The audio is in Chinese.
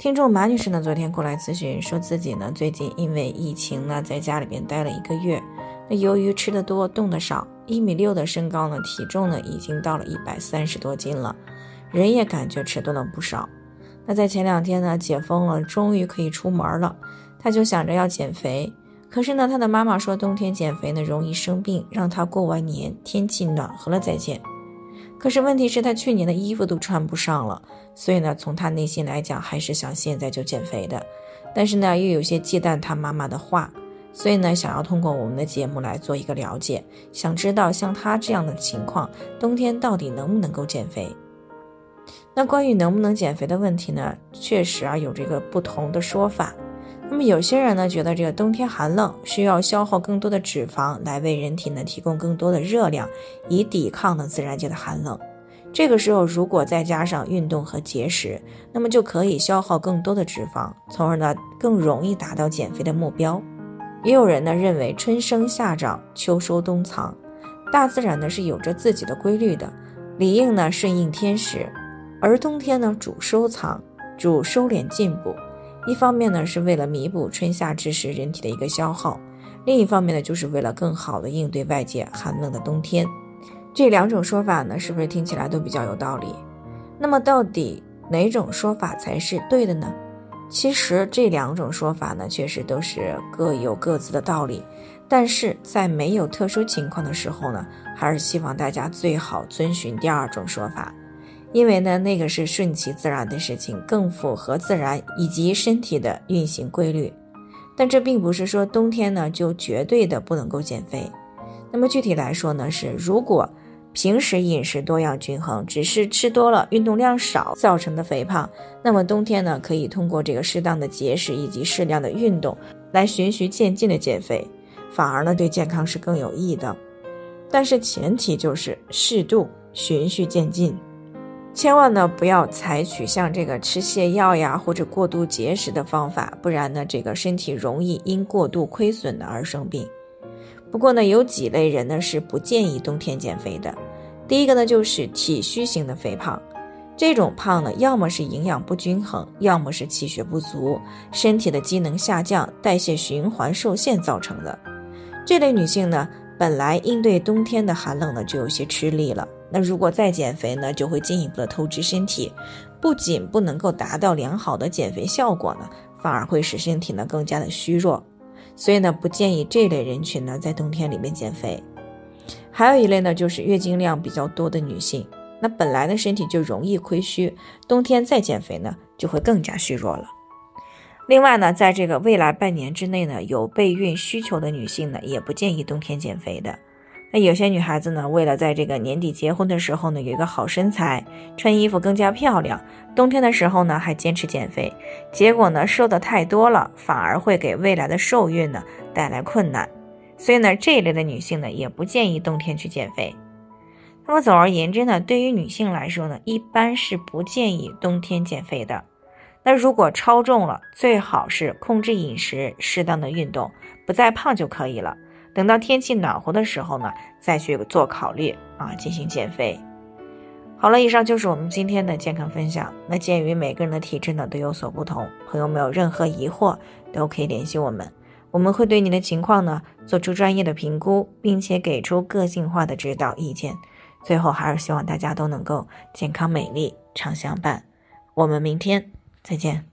听众马女士呢，昨天过来咨询，说自己呢最近因为疫情呢，在家里边待了一个月。那由于吃的多，动的少，一米六的身高呢，体重呢已经到了一百三十多斤了，人也感觉迟钝了不少。那在前两天呢，解封了，终于可以出门了，他就想着要减肥。可是呢，他的妈妈说冬天减肥呢容易生病，让他过完年天气暖和了再减。可是问题是，他去年的衣服都穿不上了，所以呢，从他内心来讲，还是想现在就减肥的。但是呢，又有些忌惮他妈妈的话，所以呢，想要通过我们的节目来做一个了解，想知道像他这样的情况，冬天到底能不能够减肥？那关于能不能减肥的问题呢，确实啊，有这个不同的说法。那么有些人呢，觉得这个冬天寒冷，需要消耗更多的脂肪来为人体呢提供更多的热量，以抵抗呢自然界的寒冷。这个时候如果再加上运动和节食，那么就可以消耗更多的脂肪，从而呢更容易达到减肥的目标。也有人呢认为春生夏长，秋收冬藏，大自然呢是有着自己的规律的，理应呢顺应天时，而冬天呢主收藏，主收敛进补。一方面呢，是为了弥补春夏之时人体的一个消耗；另一方面呢，就是为了更好的应对外界寒冷的冬天。这两种说法呢，是不是听起来都比较有道理？那么，到底哪种说法才是对的呢？其实这两种说法呢，确实都是各有各自的道理。但是在没有特殊情况的时候呢，还是希望大家最好遵循第二种说法。因为呢，那个是顺其自然的事情，更符合自然以及身体的运行规律。但这并不是说冬天呢就绝对的不能够减肥。那么具体来说呢，是如果平时饮食多样均衡，只是吃多了、运动量少造成的肥胖，那么冬天呢可以通过这个适当的节食以及适量的运动来循序渐进的减肥，反而呢对健康是更有益的。但是前提就是适度、循序渐进。千万呢不要采取像这个吃泻药呀或者过度节食的方法，不然呢这个身体容易因过度亏损的而生病。不过呢有几类人呢是不建议冬天减肥的。第一个呢就是体虚型的肥胖，这种胖呢要么是营养不均衡，要么是气血不足，身体的机能下降，代谢循环受限造成的。这类女性呢本来应对冬天的寒冷呢就有些吃力了。那如果再减肥呢，就会进一步的透支身体，不仅不能够达到良好的减肥效果呢，反而会使身体呢更加的虚弱。所以呢，不建议这类人群呢在冬天里面减肥。还有一类呢，就是月经量比较多的女性，那本来呢身体就容易亏虚，冬天再减肥呢，就会更加虚弱了。另外呢，在这个未来半年之内呢，有备孕需求的女性呢，也不建议冬天减肥的。那有些女孩子呢，为了在这个年底结婚的时候呢，有一个好身材，穿衣服更加漂亮，冬天的时候呢还坚持减肥，结果呢瘦的太多了，反而会给未来的受孕呢带来困难。所以呢，这一类的女性呢，也不建议冬天去减肥。那么总而言之呢，对于女性来说呢，一般是不建议冬天减肥的。那如果超重了，最好是控制饮食，适当的运动，不再胖就可以了。等到天气暖和的时候呢，再去做考虑啊，进行减肥。好了，以上就是我们今天的健康分享。那鉴于每个人的体质呢都有所不同，朋友们有任何疑惑都可以联系我们，我们会对你的情况呢做出专业的评估，并且给出个性化的指导意见。最后还是希望大家都能够健康美丽常相伴。我们明天再见。